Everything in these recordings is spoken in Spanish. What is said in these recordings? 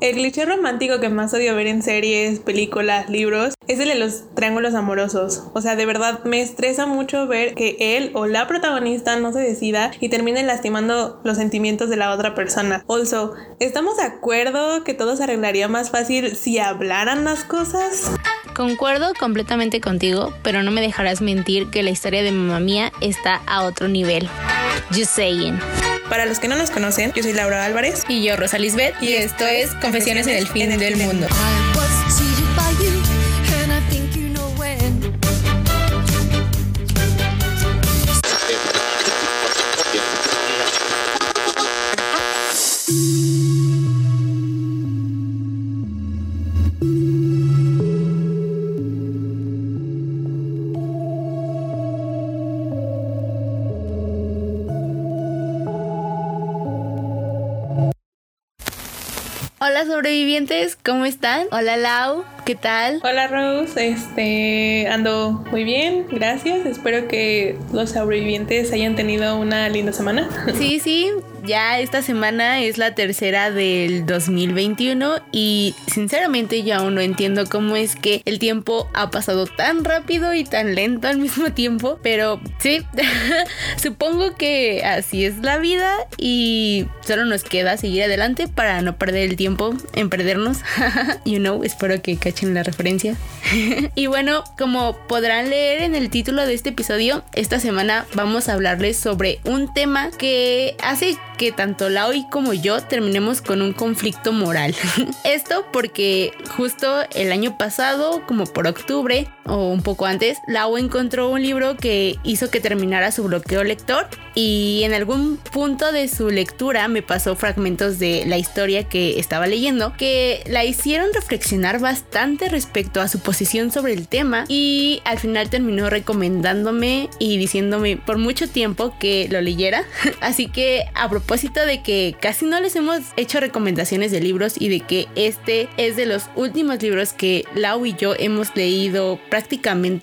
El cliché romántico que más odio ver en series, películas, libros es el de los triángulos amorosos. O sea, de verdad me estresa mucho ver que él o la protagonista no se decida y termine lastimando los sentimientos de la otra persona. Also, ¿estamos de acuerdo que todo se arreglaría más fácil si hablaran las cosas? Concuerdo completamente contigo, pero no me dejarás mentir que la historia de mamá mía está a otro nivel. Just saying. Para los que no nos conocen, yo soy Laura Álvarez. Y yo, Rosa Lisbeth. Y, esto es Confesiones en el fin del mundo. Hola sobrevivientes, ¿cómo están? Hola Lau, ¿qué tal? Hola Rose, este ando muy bien, gracias. Espero que los sobrevivientes hayan tenido una linda semana. Sí, sí, ya esta semana es la tercera del 2021 y sinceramente yo aún no entiendo cómo es que el tiempo ha pasado tan rápido y tan lento al mismo tiempo, pero sí, supongo que así es la vida y solo nos queda seguir adelante para no perder el tiempo en perdernos. you know, espero que cachen la referencia. y bueno, como podrán leer en el título de este episodio, esta semana vamos a hablarles sobre un tema que hace que tanto Laoi como yo terminemos con un conflicto moral. Esto porque justo el año pasado, como por octubre o un poco antes, Lau encontró un libro que hizo que terminara su bloqueo lector y en algún punto de su lectura me pasó fragmentos de la historia que estaba leyendo que la hicieron reflexionar bastante respecto a su posición sobre el tema y al final terminó recomendándome y diciéndome por mucho tiempo que lo leyera. Así que a propósito de que casi no les hemos hecho recomendaciones de libros y de que este es de los últimos libros que Lau y yo hemos leído prácticamente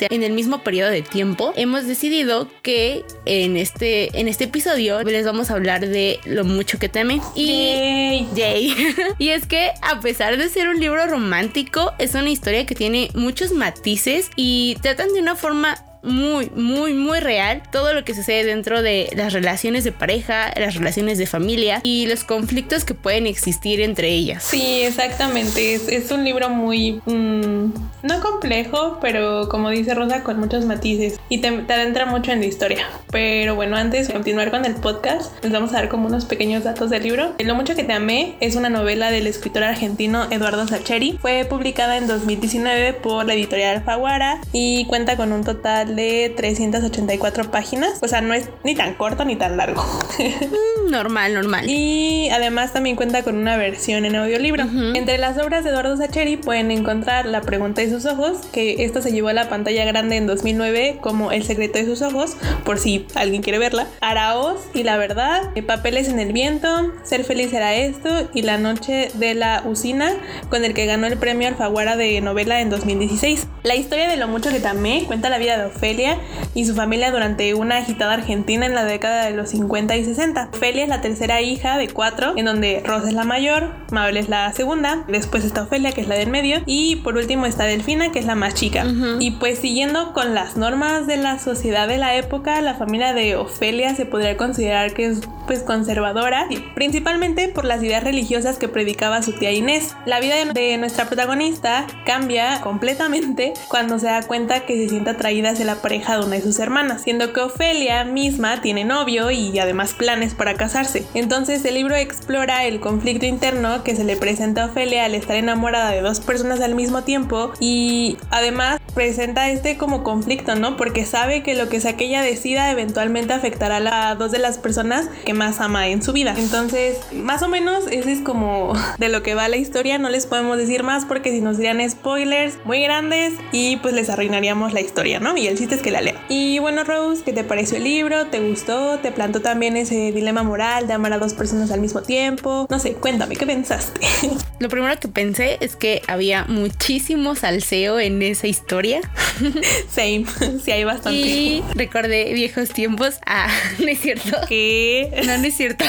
en el mismo periodo de tiempo, hemos decidido que en este, en este episodio les vamos a hablar de lo mucho que teme. Y, y es que a pesar de ser un libro romántico, es una historia que tiene muchos matices y tratan de una forma muy, muy, muy real todo lo que sucede dentro de las relaciones de pareja, las relaciones de familia y los conflictos que pueden existir entre ellas. Sí, exactamente. Es, un libro muy, mm, no complejo, pero como dice Rosa, con muchos matices y te, adentra mucho en la historia. Pero bueno, antes de continuar con el podcast, les vamos a dar como unos pequeños datos del libro. Lo mucho que te amé es una novela del escritor argentino Eduardo Sacheri. Fue publicada en 2019 por la editorial Alfaguara y cuenta con un total de 384 páginas. O sea, no es ni tan corto ni tan largo. Mm, normal, normal. Y además también cuenta con una versión en audiolibro. Entre las obras de Eduardo Sacheri pueden encontrar La pregunta de sus ojos, que esta se llevó a la pantalla grande en 2009 como El secreto de sus ojos, por si alguien quiere verla. Araos y la verdad, Papeles en el viento, Ser feliz era esto y La noche de la usina, con el que ganó el premio Alfaguara de novela en 2016. La historia de lo mucho que tamé cuenta la vida de Ofelia y su familia durante una agitada Argentina en la década de los 50 y 60. Ofelia es la tercera hija de cuatro, en donde Rosa es la mayor, Mabel es la segunda, después está Ofelia, que es la del medio, y por último está Delfina, que es la más chica. Y pues siguiendo con las normas de la sociedad de la época, la familia de Ofelia se podría considerar que es pues conservadora, principalmente por las ideas religiosas que predicaba su tía Inés. La vida de nuestra protagonista cambia completamente cuando se da cuenta que se siente atraída hacia la pareja de una de sus hermanas, siendo que Ofelia misma tiene novio y además planes para casarse. Entonces el libro explora el conflicto interno que se le presenta a Ofelia al estar enamorada de dos personas al mismo tiempo y además presenta este como conflicto, ¿no? Porque sabe que lo que sea que ella decida eventualmente afectará a dos de las personas que más ama en su vida. Entonces, más o menos ese es como de lo que va la historia, no les podemos decir más porque si nos dirían spoilers muy grandes y pues les arruinaríamos la historia, ¿no? Y el es que la lea. Y bueno, Rose, ¿qué te pareció el libro? ¿Te gustó? ¿Te plantó también ese dilema moral de amar a dos personas al mismo tiempo? No sé, cuéntame, ¿qué pensaste? Lo primero que pensé es que había muchísimo salseo en esa historia. Same, sí hay bastante. Y recordé viejos tiempos. Ah, no es cierto. ¿Qué? No, no es cierto.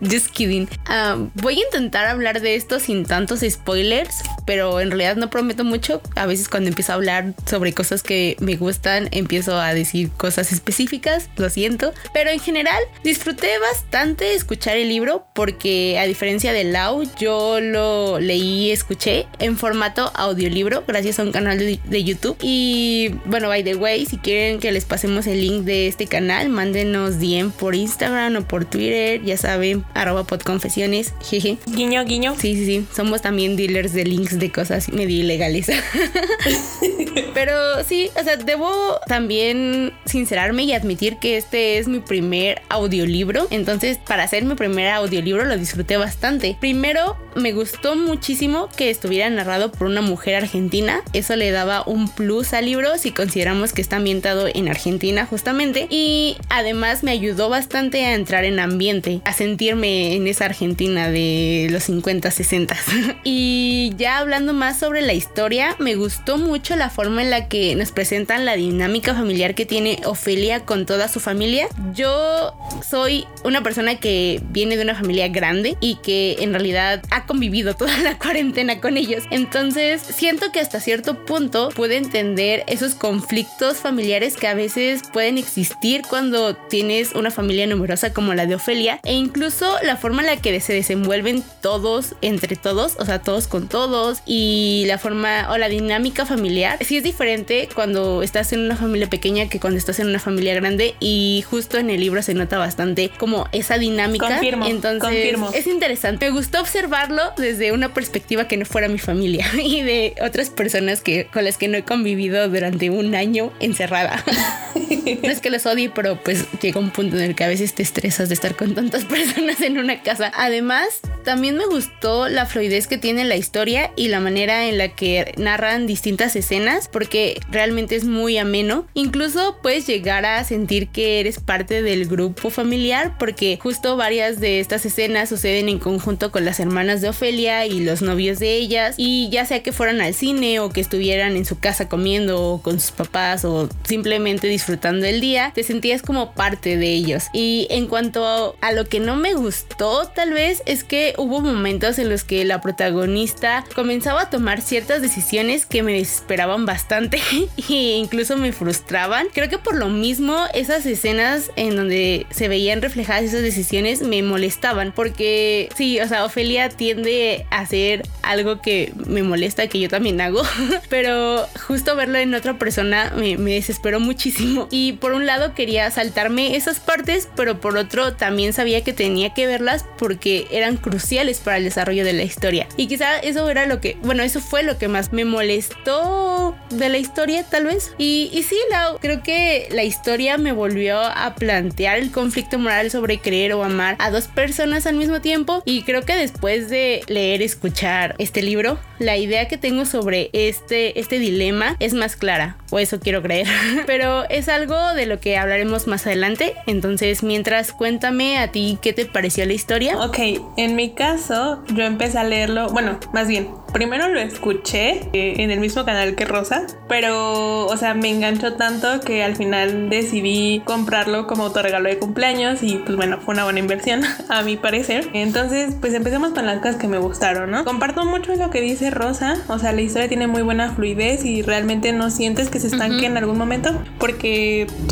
Just kidding. Ah, voy a intentar hablar de esto sin tantos spoilers, pero en realidad no prometo mucho. A veces cuando empiezo a hablar sobre cosas que me gustan, empiezo a decir cosas específicas, lo siento. Pero en general, disfruté bastante escuchar el libro porque a diferencia de Lau, yo lo leí y escuché en formato audiolibro gracias a un canal de, YouTube. Y bueno, by the way, si quieren que les pasemos el link de este canal, mándenos DM por Instagram o por Twitter, ya saben, arroba podconfesiones, jeje. Guiño, guiño. Sí, sí, sí, somos también dealers de links de cosas medio ilegales. Pero sí, o sea, debo también sincerarme y admitir que este es mi primer audiolibro. Entonces, para hacer mi primer audiolibro lo disfruté bastante. Primero, me gustó muchísimo que estuviera narrado por una mujer argentina. Eso le daba un plus al libro si consideramos que está ambientado en Argentina justamente. Y además me ayudó bastante a entrar en ambiente, a sentirme en esa Argentina de los 50, 60. y ya hablando más sobre la historia, me gustó mucho la forma en la que nos presentan la dinámica familiar que tiene Ofelia con toda su familia. Yo soy una persona que viene de una familia grande y que en realidad ha convivido toda la cuarentena con ellos. Entonces siento que hasta cierto punto puede entender esos conflictos familiares que a veces pueden existir cuando tienes una familia numerosa como la de Ofelia e incluso la forma en la que se desenvuelven todos entre todos, o sea, todos con todos y la forma o la dinámica familiar. Sí es diferente cuando estás en una familia pequeña que cuando estás en una familia grande y justo en el libro se nota bastante como esa dinámica. Confirmo, Entonces es interesante. Me gustó observarlo desde una perspectiva que no fuera mi familia y de otras personas que con las que no he convivido durante un año encerrada. no es que los odie, pero pues llega un punto en el que a veces te estresas de estar con tantas personas en una casa. Además, también me gustó la fluidez que tiene la historia y la manera en la que narran distintas escenas porque realmente es muy ameno. Incluso puedes llegar a sentir que eres parte del grupo familiar porque justo varias de estas escenas suceden en conjunto con las hermanas de Ofelia y los novios de ellas y ya sea que fueran al cine o que estuvieran en su casa comiendo con sus papás o simplemente disfrutando el día, te sentías como parte de ellos. Y en cuanto a lo que no me gustó tal vez es que hubo momentos en los que la protagonista comenzaba a tomar ciertas decisiones que me desesperaban bastante e incluso me frustraban. Creo que por lo mismo esas escenas en donde se veían reflejadas esas decisiones me molestaban porque sí, o sea, Ofelia tiende a hacer algo que me molesta, que yo también hago, pero justo verlo en otra persona me, me desesperó muchísimo y por un lado quería saltarme esas partes, pero por otro también sabía que tenía que verlas porque eran cruciales para el desarrollo de la historia. Y quizá eso era lo que, bueno, eso fue lo que más me molestó de la historia, tal vez. Y, y sí, la, creo que la historia me volvió a plantear el conflicto moral sobre creer o amar a dos personas al mismo tiempo. Y creo que después de leer, escuchar este libro, la idea que tengo sobre este, este dilema es más clara, o eso quiero creer. Pero es algo de lo que hablaremos más adelante. Entonces, mientras cuéntame a ti qué te pareció la historia. Ok, en mi caso, yo empecé a leerlo, bueno, más bien, primero lo escuché eh, en el mismo canal que Rosa, pero, o sea, me enganchó tanto que al final decidí comprarlo como autorregalo de cumpleaños y pues bueno, fue una buena inversión, a mi parecer. Entonces, pues empecemos con las cosas que me gustaron, ¿no? Comparto mucho lo que dice Rosa, o sea, la historia tiene muy buena fluidez y realmente no sientes que se estanque en algún momento, porque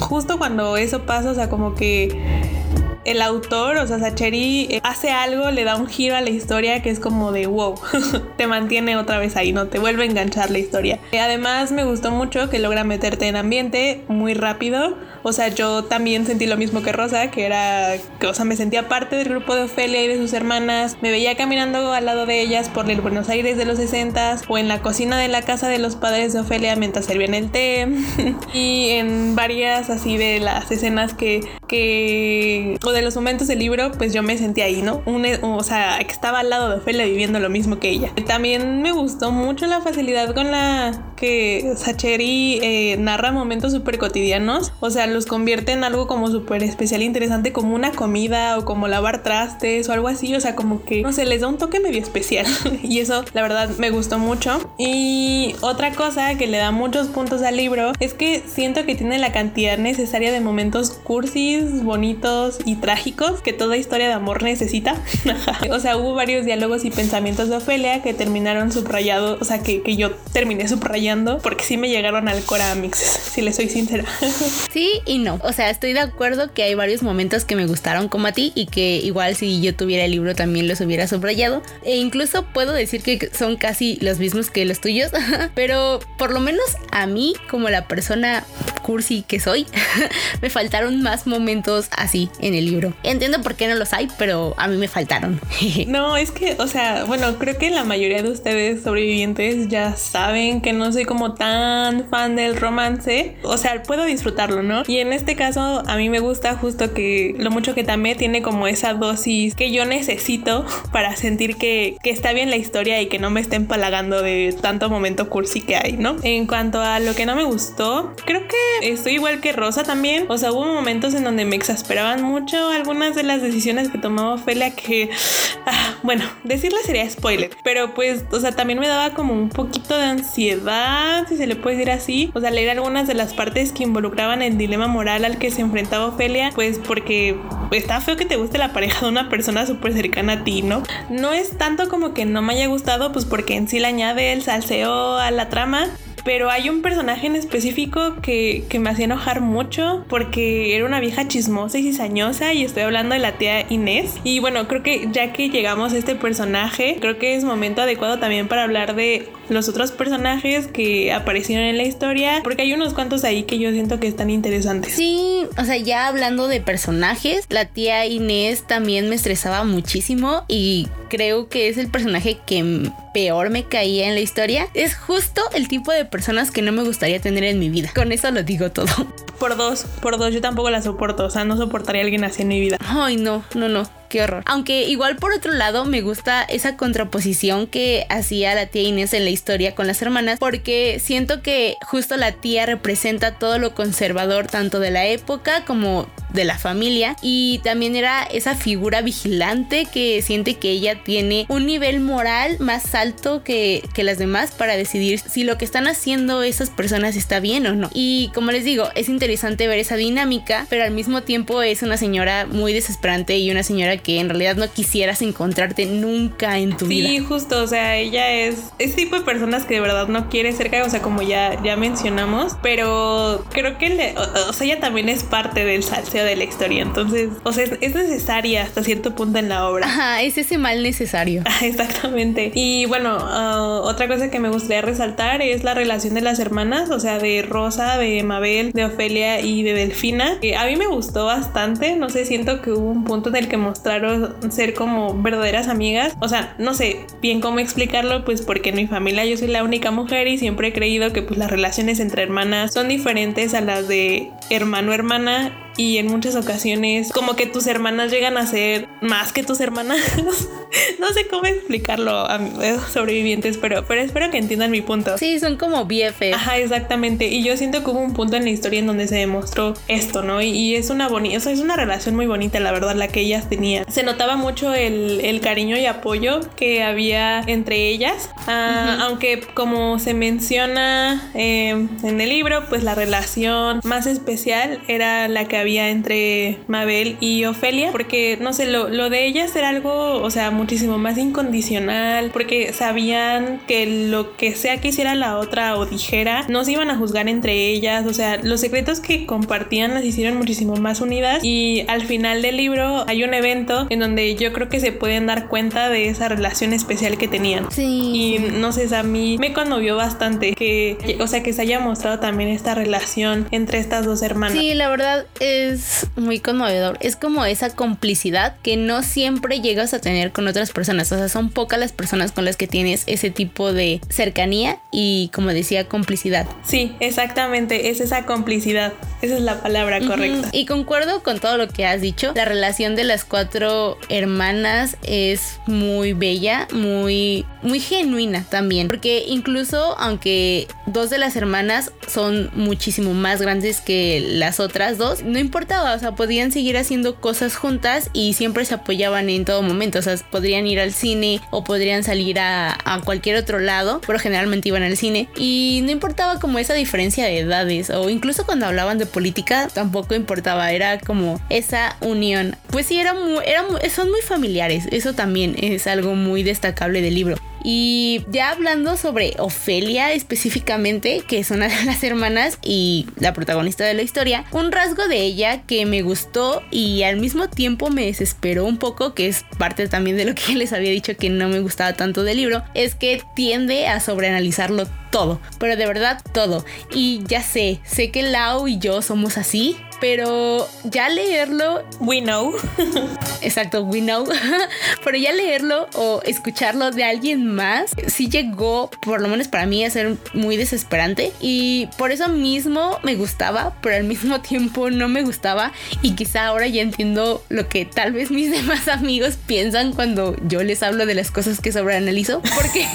justo cuando eso pasa, o sea, como que el autor, o sea, Sacheri eh, hace algo, le da un giro a la historia que es como de wow, te mantiene otra vez ahí, ¿no? Te vuelve a enganchar la historia. Además, me gustó mucho que logra meterte en ambiente muy rápido. O sea, yo también sentí lo mismo que Rosa, que era, o sea, me sentía parte del grupo de Ofelia y de sus hermanas. Me veía caminando al lado de ellas por el Buenos Aires de los 60 o en la cocina de la casa de los padres de Ofelia mientras servían el té. y en varias así de las escenas que, que, o de los momentos del libro, pues yo me sentía ahí, ¿no? O sea, que estaba al lado de Ofelia viviendo lo mismo que ella. También me gustó mucho la facilidad con la que Sacheri eh, narra momentos súper cotidianos. O sea, los convierte en algo como súper especial e interesante, como una comida o como lavar trastes o algo así. O sea, como que, no sé, les da un toque medio especial. y eso, la verdad, me gustó mucho. Y otra cosa que le da muchos puntos al libro es que siento que tiene la cantidad necesaria de momentos cursis, bonitos y trágicos que toda historia de amor necesita. o sea, hubo varios diálogos y pensamientos de Ofelia que terminaron subrayados, o sea, que, que yo terminé subrayando porque sí me llegaron al Coramix, si le soy sincera. sí y no. O sea, estoy de acuerdo que hay varios momentos que me gustaron como a ti y que igual si yo tuviera el libro también los hubiera subrayado. E incluso puedo decir que son casi los mismos que los tuyos, pero por lo menos a mí, como la persona cursi que soy, me faltaron más momentos así en el libro. Entiendo por qué no los hay, pero a mí me faltaron. no, es que, o sea, bueno, creo que la mayoría de ustedes sobrevivientes ya saben que no soy como tan fan del romance. O sea, puedo disfrutarlo, ¿no? Y en este caso, a mí me gusta justo que lo mucho que también tiene como esa dosis que yo necesito para sentir que, que está bien la historia y que no me esté empalagando de tanto momento cursi que hay, ¿no? En cuanto a lo que no me gustó, creo que estoy igual que Rosa también. O sea, hubo momentos en donde me exasperaban mucho algunas de las decisiones que tomaba Ophelia que, ah, bueno, decirle sería spoiler, pero pues, o sea, también me daba como un poquito de ansiedad, si se le puede decir así. O sea, leer algunas de las partes que involucraban el dilema moral al que se enfrentaba Ofelia, pues porque está feo que te guste la pareja de una persona súper cercana a ti, ¿no? No es tanto como que no me haya gustado, pues porque en sí le añade el salseo a la trama, pero hay un personaje en específico que, que, me hacía enojar mucho porque era una vieja chismosa y cizañosa y estoy hablando de la tía Inés. Y bueno, creo que ya que llegamos a este personaje, creo que es momento adecuado también para hablar de los otros personajes que aparecieron en la historia, porque hay unos cuantos ahí que yo siento que están interesantes. Sí, o sea, ya hablando de personajes, la tía Inés también me estresaba muchísimo y creo que es el personaje que peor me caía en la historia. Es justo el tipo de personas que no me gustaría tener en mi vida. Con eso lo digo todo. Por dos, por dos, yo tampoco la soporto. O sea, no soportaría a alguien así en mi vida. Ay, no, no, no qué horror. Aunque igual por otro lado me gusta esa contraposición que hacía la tía Inés en la historia con las hermanas porque siento que justo la tía representa todo lo conservador tanto de la época como de la familia y también era esa figura vigilante que siente que ella tiene un nivel moral más alto que, que las demás para decidir si lo que están haciendo esas personas está bien o no. Y como les digo, es interesante ver esa dinámica, pero al mismo tiempo es una señora muy desesperante y una señora que en realidad no quisieras encontrarte nunca en tu vida. Sí, justo, o sea, ella es ese tipo de personas que de verdad no quiere cerca, o sea, como ya, ya mencionamos, pero creo que, o, sea, ella también es parte del salseo de la historia, entonces, o sea, es, necesaria hasta cierto punto en la obra. Ajá, es ese mal necesario. Exactamente. Y bueno, uh, otra cosa que me gustaría resaltar es la relación de las hermanas, o sea, de Rosa, de Mabel, de Ofelia y de Delfina. Que a mí me gustó bastante, no sé, siento que hubo un punto en el que mostró ser como verdaderas amigas. O sea, no sé bien cómo explicarlo, pues porque en mi familia yo soy la única mujer y siempre he creído que pues las relaciones entre hermanas son diferentes a las de hermano-hermana y en muchas ocasiones como que tus hermanas llegan a ser más que tus hermanas. no sé cómo explicarlo a sobrevivientes, pero, pero espero que entiendan mi punto. Sí, son como BF. Ajá, exactamente. Y yo siento que hubo un punto en la historia en donde se demostró esto, ¿no? Y, es una bonita, o sea, es una relación muy bonita, la verdad, la que ellas tenían. Se notaba mucho el, el cariño y apoyo que había entre ellas, ah, aunque como se menciona eh, en el libro, pues la relación más especial era la que había entre Mabel y Ofelia, porque no sé, lo, lo de ellas era algo, o sea, muchísimo más incondicional, porque sabían que lo que sea que hiciera la otra o dijera, no se iban a juzgar entre ellas, o sea, los secretos que compartían las hicieron muchísimo más unidas y al final del libro hay un evento en donde yo creo que se pueden dar cuenta de esa relación especial que tenían. Sí. Y no sé, a mí me conmovió bastante que, o sea, que se haya mostrado también esta relación entre estas dos hermanas. Sí, la verdad, es muy conmovedor. Es como esa complicidad que no siempre llegas a tener con otras personas. O sea, son pocas las personas con las que tienes ese tipo de cercanía y, como decía, complicidad. Sí, exactamente, es esa complicidad. Esa es la palabra correcta. Y concuerdo con todo lo que has dicho. La relación de las cuatro hermanas es muy bella, muy, muy genuina también. Porque incluso aunque dos de las hermanas son muchísimo más grandes que las otras dos, no importaba, o sea, podían seguir haciendo cosas juntas y siempre se apoyaban en todo momento. O sea, podrían ir al cine o podrían salir a, cualquier otro lado, pero generalmente iban al cine. Y no importaba como esa diferencia de edades o incluso cuando hablaban de política tampoco importaba, era como esa unión. Pues sí, era muy, era son muy familiares, eso también es algo muy destacable del libro. Y ya hablando sobre Ofelia específicamente, que es una de las hermanas y la protagonista de la historia, un rasgo de ella que me gustó y al mismo tiempo me desesperó un poco, que es parte también de lo que les había dicho que no me gustaba tanto del libro, es que tiende a sobreanalizarlo todo, pero de verdad todo. Y ya sé, sé que Lau y yo somos así, pero ya leerlo... We know. Exacto, we know. pero ya leerlo o escucharlo de alguien más, sí llegó, por lo menos para mí, a ser muy desesperante. Y por eso mismo me gustaba, pero al mismo tiempo no me gustaba. Y quizá ahora ya entiendo lo que tal vez mis demás amigos piensan cuando yo les hablo de las cosas que sobreanalizo. Porque,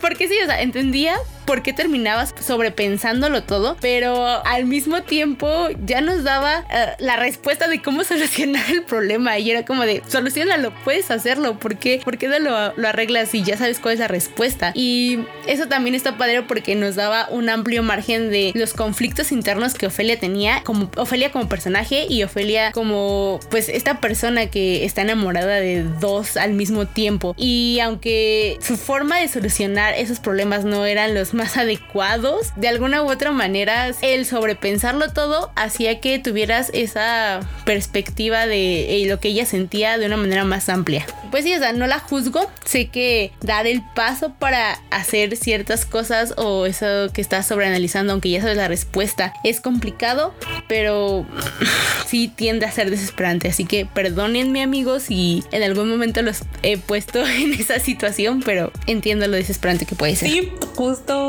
porque sí, o sea, entendía por qué terminabas sobrepensándolo todo, pero al mismo tiempo ya nos daba eh, la respuesta de cómo solucionar el problema y era como de, solucionalo, puedes hacerlo, ¿por qué, ¿Por qué lo, lo arreglas y ya sabes cuál es la respuesta? Y eso también está padre porque nos daba un amplio margen de los conflictos internos que Ofelia tenía, como Ofelia como personaje y Ofelia como pues esta persona que está enamorada de dos al mismo tiempo. Y aunque su forma de solucionar esos problemas no eran los más adecuados. De alguna u otra manera, el sobrepensarlo todo hacía que tuvieras esa perspectiva de eh, lo que ella sentía de una manera más amplia. Pues sí, o sea, no la juzgo. Sé que dar el paso para hacer ciertas cosas o eso que estás sobreanalizando, aunque ya sabes la respuesta, es complicado, pero sí tiende a ser desesperante. Así que perdónenme amigos si en algún momento los he puesto en esa situación, pero entiendo lo desesperante que puede ser. Sí, justo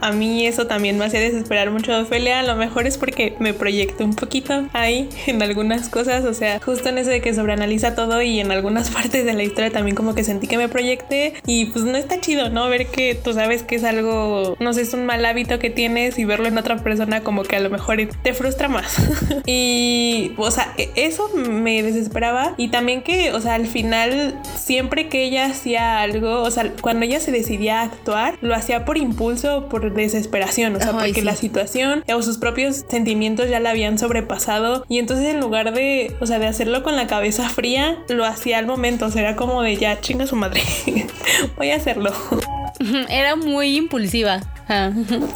a mí eso también me hace desesperar mucho de Ofelia. A lo mejor es porque me proyecto un poquito ahí en algunas cosas. O sea, justo en eso de que sobreanaliza todo y en algunas partes de la historia también como que sentí que me proyecté. Y pues no está chido, ¿no? Ver que tú sabes que es algo, no sé, es un mal hábito que tienes y verlo en otra persona como que a lo mejor te frustra más. y, o sea, e, eso me desesperaba. Y también que, o sea, al final, siempre que ella hacía algo, o sea, cuando ella se decidía a actuar, lo hacía por impulso impulso por desesperación, o sea, porque la situación o sus propios sentimientos ya la habían sobrepasado y entonces en lugar de, o sea, de hacerlo con la cabeza fría, lo hacía al momento, o sea, era como de ya chinga su madre, voy a hacerlo. Era muy impulsiva.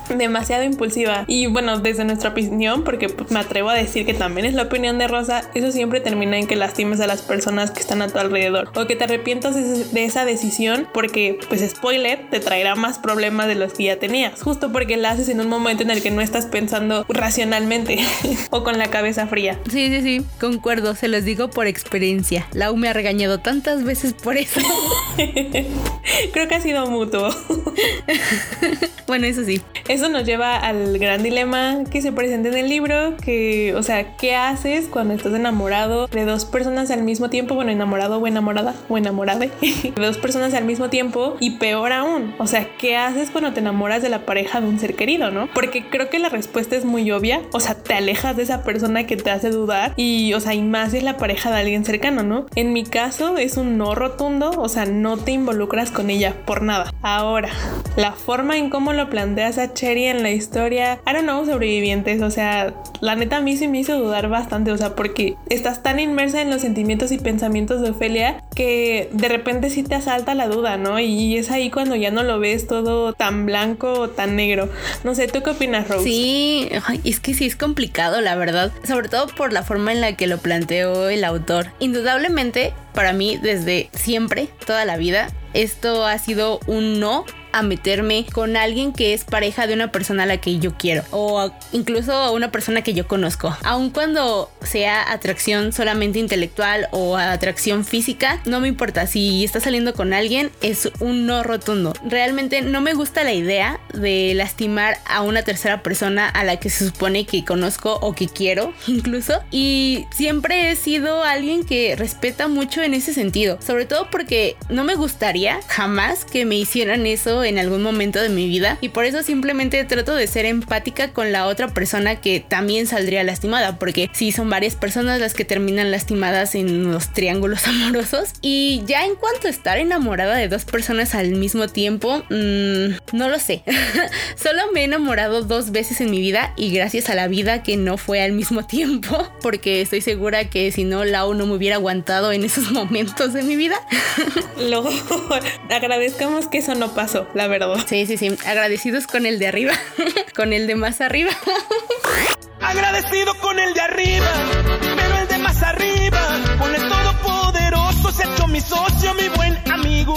Demasiado impulsiva. Y bueno, desde nuestra opinión, porque pues, me atrevo a decir que también es la opinión de Rosa, eso siempre termina en que lastimes a las personas que están a tu alrededor. O que te arrepientas de esa decisión porque, pues spoiler, te traerá más problemas de los que ya tenías. Justo porque la haces en un momento en el que no estás pensando racionalmente o con la cabeza fría. Sí, sí, sí, concuerdo, se los digo por experiencia. Lau me ha regañado tantas veces por eso. Creo que ha sido mutuo. bueno, eso sí. Eso nos lleva al gran dilema que se presenta en el libro, que, o sea, ¿qué haces cuando estás enamorado de dos personas al mismo tiempo? Bueno, enamorado o enamorada o enamorada de dos personas al mismo tiempo y peor aún, o sea, ¿qué haces cuando te enamoras de la pareja de un ser querido, no? Porque creo que la respuesta es muy obvia, o sea, te alejas de esa persona que te hace dudar y, o sea, y más es la pareja de alguien cercano, ¿no? En mi caso es un no rotundo, o sea, no te involucras con ella por nada. Ahora, la forma en cómo lo planteas a Cherry en la historia, I don't know, sobrevivientes, o sea, la neta a mí sí me hizo dudar bastante, o sea, porque estás tan inmersa en los sentimientos y pensamientos de Ofelia que de repente sí te asalta la duda, ¿no? Y es ahí cuando ya no lo ves todo tan blanco o tan negro. No sé, ¿tú qué opinas, Rose? Sí, es que sí es complicado, la verdad, sobre todo por la forma en la que lo planteó el autor. Indudablemente, para mí, desde siempre, toda la vida, esto ha sido un no a meterme con alguien que es pareja de una persona a la que yo quiero o incluso una persona que yo conozco. Aun cuando sea atracción solamente intelectual o atracción física, no me importa. Si está saliendo con alguien, es un no rotundo. Realmente no me gusta la idea de lastimar a una tercera persona a la que se supone que conozco o que quiero, incluso. Y siempre he sido alguien que respeta mucho en ese sentido. Sobre todo porque no me gustaría jamás que me hicieran eso en algún momento de mi vida. Y por eso simplemente trato de ser empática con la otra persona que también saldría lastimada. Porque si son varias personas las que terminan lastimadas en los triángulos amorosos. Y ya en cuanto a estar enamorada de dos personas al mismo tiempo, mmm, no lo sé. Solo me he enamorado dos veces en mi vida y gracias a la vida que no fue al mismo tiempo. Porque estoy segura que si no, Lau no me hubiera aguantado en esos momentos de mi vida. Lo agradezcamos que eso no pasó, la verdad. Sí, sí, sí. Agradecidos con el de arriba, con el de más arriba. Agradecido con el de arriba, pero el de más arriba, con el todopoderoso, se ha hecho mi socio, mi buen amigo.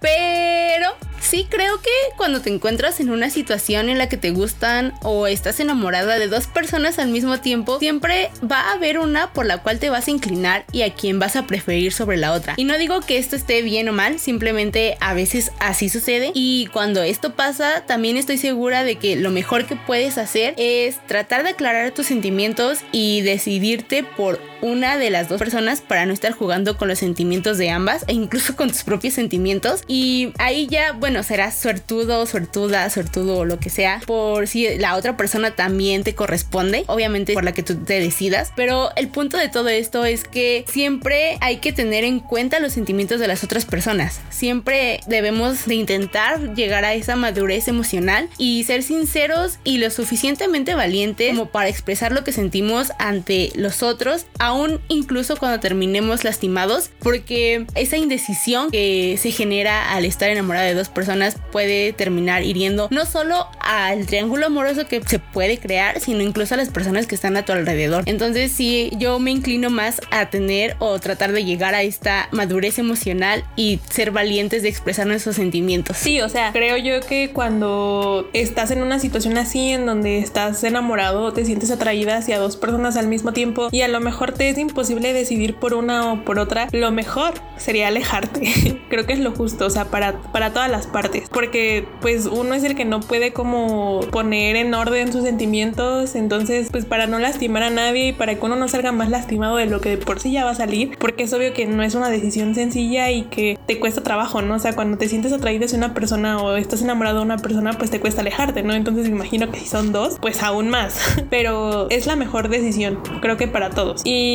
Pero sí creo que cuando te encuentras en una situación en la que te gustan o estás enamorada de dos personas al mismo tiempo, siempre va a haber una por la cual te vas a inclinar y a quien vas a preferir sobre la otra. Y no digo que esto esté bien o mal, simplemente a veces así sucede. Y cuando esto pasa, también estoy segura de que lo mejor que puedes hacer es tratar de aclarar tus sentimientos y decidirte por una de las dos personas para no estar jugando con los sentimientos de ambas e incluso con tus propios sentimientos. Y ahí ya, bueno, serás suertudo, suertuda, suertudo o lo que sea, por si la otra persona también te corresponde, obviamente por la que tú te decidas. Pero el punto de todo esto es que siempre hay que tener en cuenta los sentimientos de las otras personas. Siempre debemos de intentar llegar a esa madurez emocional y ser sinceros y lo suficientemente valientes como para expresar lo que sentimos ante los otros, aún incluso cuando terminemos lastimados, porque esa indecisión que se genera al estar enamorada de dos personas puede terminar hiriendo no solo al triángulo amoroso que se puede crear, sino incluso a las personas que están a tu alrededor. Entonces sí, yo me inclino más a tener o tratar de llegar a esta madurez emocional y ser valientes de expresar nuestros sentimientos. Sí, o sea, creo yo que cuando estás en una situación así en donde estás enamorado, te sientes atraída hacia dos personas al mismo tiempo y a lo mejor es imposible decidir por una o por otra, lo mejor sería alejarte. creo que es lo justo, o sea, para, para todas las partes. Porque pues uno es el que no puede como poner en orden sus sentimientos. Entonces, pues para no lastimar a nadie y para que uno no salga más lastimado de lo que de por sí ya va a salir. Porque es obvio que no es una decisión sencilla y que te cuesta trabajo, ¿no? O sea, cuando te sientes atraído hacia una persona o estás enamorado de una persona, pues te cuesta alejarte, ¿no? Entonces me imagino que si son dos, pues aún más. Pero es la mejor decisión, creo que para todos. Y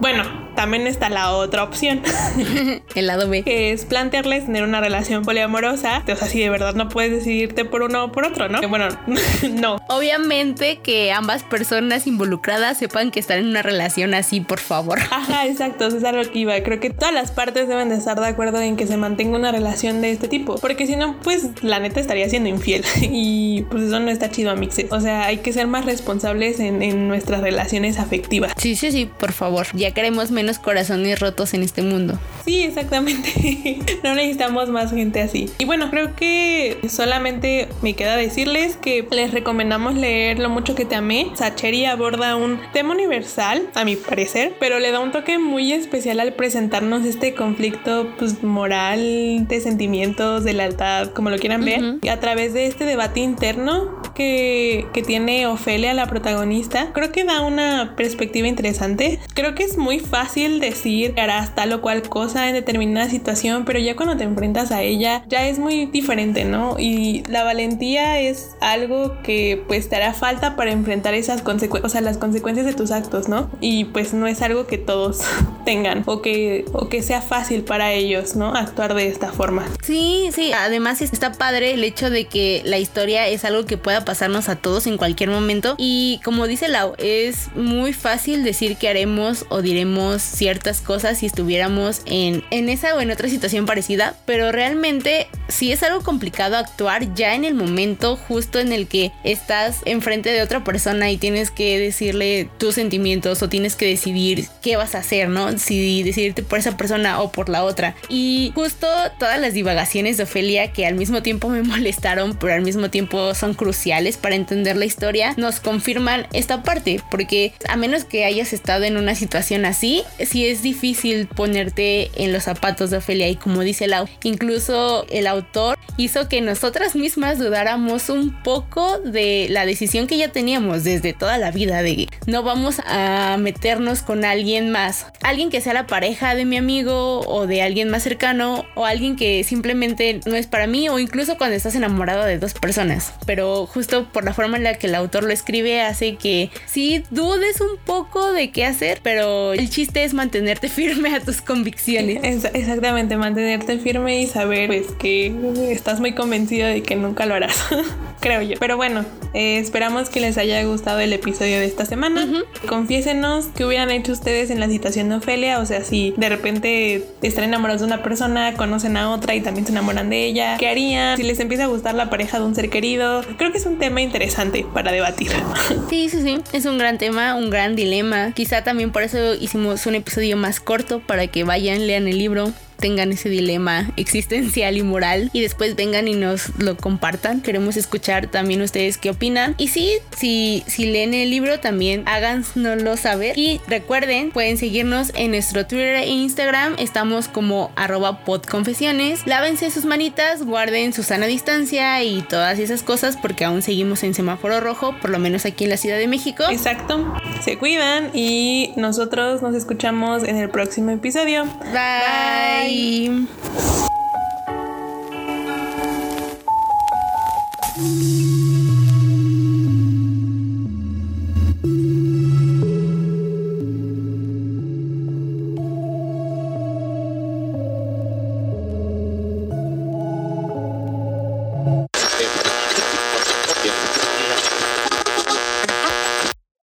bueno, también está la otra opción. El lado B. Que es plantearles tener una relación poliamorosa. O sea, si de verdad no puedes decidirte por uno o por otro, ¿no? bueno, no. Obviamente que ambas personas involucradas sepan que están en una relación así, por favor. Ajá, exacto. Eso es algo que iba. Creo que todas las partes deben de estar de acuerdo en que se mantenga una relación de este tipo. Porque si no, pues la neta estaría siendo infiel. y pues eso no está chido a mixes. O sea, hay que ser más responsables en, en nuestras relaciones afectivas. Sí, sí, sí, por favor. Ya queremos menos corazones rotos en este mundo. Sí, exactamente. no necesitamos más gente así. Y bueno, creo que solamente me queda decirles que les recomendamos leer Lo mucho que te amé. Sacheri aborda un tema universal, a mi parecer, pero le da un toque muy especial al presentarnos este conflicto pues, moral, de sentimientos, de lealtad, como lo quieran ver, y a través de este debate interno que, que tiene Ofelia, la protagonista, creo que da una perspectiva interesante. Creo que es muy fácil decir que harás tal o cual cosa en determinada situación, pero ya cuando te enfrentas a ella ya es muy diferente, ¿no? Y la valentía es algo que pues te hará falta para enfrentar esas consecuencias, o sea, las consecuencias de tus actos, ¿no? Y pues no es algo que todos tengan o que, o que sea fácil para ellos, ¿no? Actuar de esta forma. Sí, sí, además está padre el hecho de que la historia es algo que pueda pasarnos a todos en cualquier momento y como dice Lau, es muy fácil decir que haremos o diremos ciertas cosas si estuviéramos en, en esa o en otra situación parecida, pero realmente si es algo complicado actuar ya en el momento justo en el que estás enfrente de otra persona y tienes que decirle tus sentimientos o tienes que decidir qué vas a hacer, ¿no? Si decidirte por esa persona o por la otra. Y justo todas las divagaciones de Ofelia que al mismo tiempo me molestaron, pero al mismo tiempo son cruciales para entender la historia, nos confirman esta parte, porque a menos que hayas estado en una situación así, sí es difícil ponerte en los zapatos de Ofelia y como dice Lau, incluso el autor hizo que nosotras mismas dudáramos un poco de la decisión que ya teníamos desde toda la vida de no vamos a meternos con alguien más, alguien que sea la pareja de mi amigo o de alguien más cercano o alguien que simplemente no es para mí o incluso cuando estás enamorado de dos personas. Pero justo por la forma en la que el autor lo escribe hace que sí dudes un poco de qué hacer, pero el chiste es mantenerte firme a tus convicciones. exactamente, mantenerte firme y saber pues que estás muy convencido de que nunca lo harás. Creo yo. Pero bueno, eh, esperamos que les haya gustado el episodio de esta semana. Confiésenos qué hubieran hecho ustedes en la situación de Ofelia. O sea, si de repente están enamorados de una persona, conocen a otra y también se enamoran de ella, ¿qué harían? Si les empieza a gustar la pareja de un ser querido. Creo que es un tema interesante para debatir. Sí, sí, sí. Es un gran tema, un gran dilema. Quizá también por eso hicimos un episodio más corto para que vayan, lean el libro tengan ese dilema existencial y moral y después vengan y nos lo compartan. Queremos escuchar también ustedes qué opinan. Y sí, si, si leen el libro también háganoslo saber. Y recuerden, pueden seguirnos en nuestro Twitter e Instagram. Estamos como arroba podconfesiones. Lávense sus manitas, guarden su sana distancia y todas esas cosas porque aún seguimos en semáforo rojo, por lo menos aquí en la Ciudad de México. Exacto. Se cuidan y nosotros nos escuchamos en el próximo episodio. Bye. Bye.